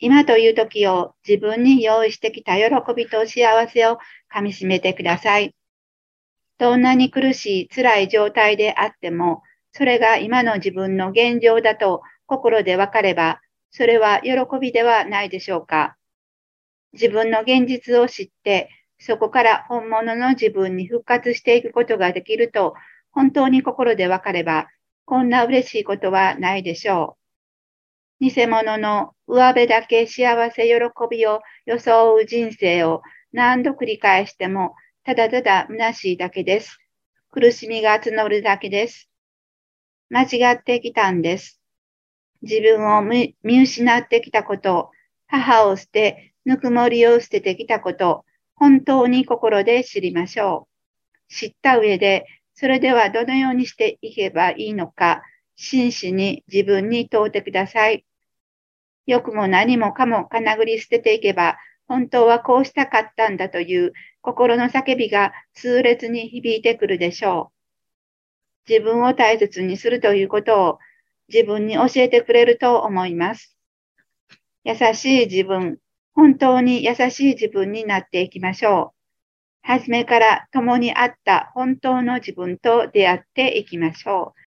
今という時を自分に用意してきた喜びと幸せをかみしめてください。どんなに苦しい辛い状態であっても、それが今の自分の現状だと心でわかれば、それは喜びではないでしょうか。自分の現実を知って、そこから本物の自分に復活していくことができると、本当に心でわかれば、こんな嬉しいことはないでしょう。偽物の上辺だけ幸せ喜びを装う人生を何度繰り返しても、ただただ虚しいだけです。苦しみが募るだけです。間違ってきたんです。自分を見失ってきたこと、母を捨て、ぬくもりを捨ててきたこと、本当に心で知りましょう。知った上で、それではどのようにしていけばいいのか、真摯に自分に問うてください。よくも何もかもかなぐり捨てていけば、本当はこうしたかったんだという心の叫びが痛烈に響いてくるでしょう。自分を大切にするということを自分に教えてくれると思います。優しい自分、本当に優しい自分になっていきましょう。初めから共にあった本当の自分と出会っていきましょう。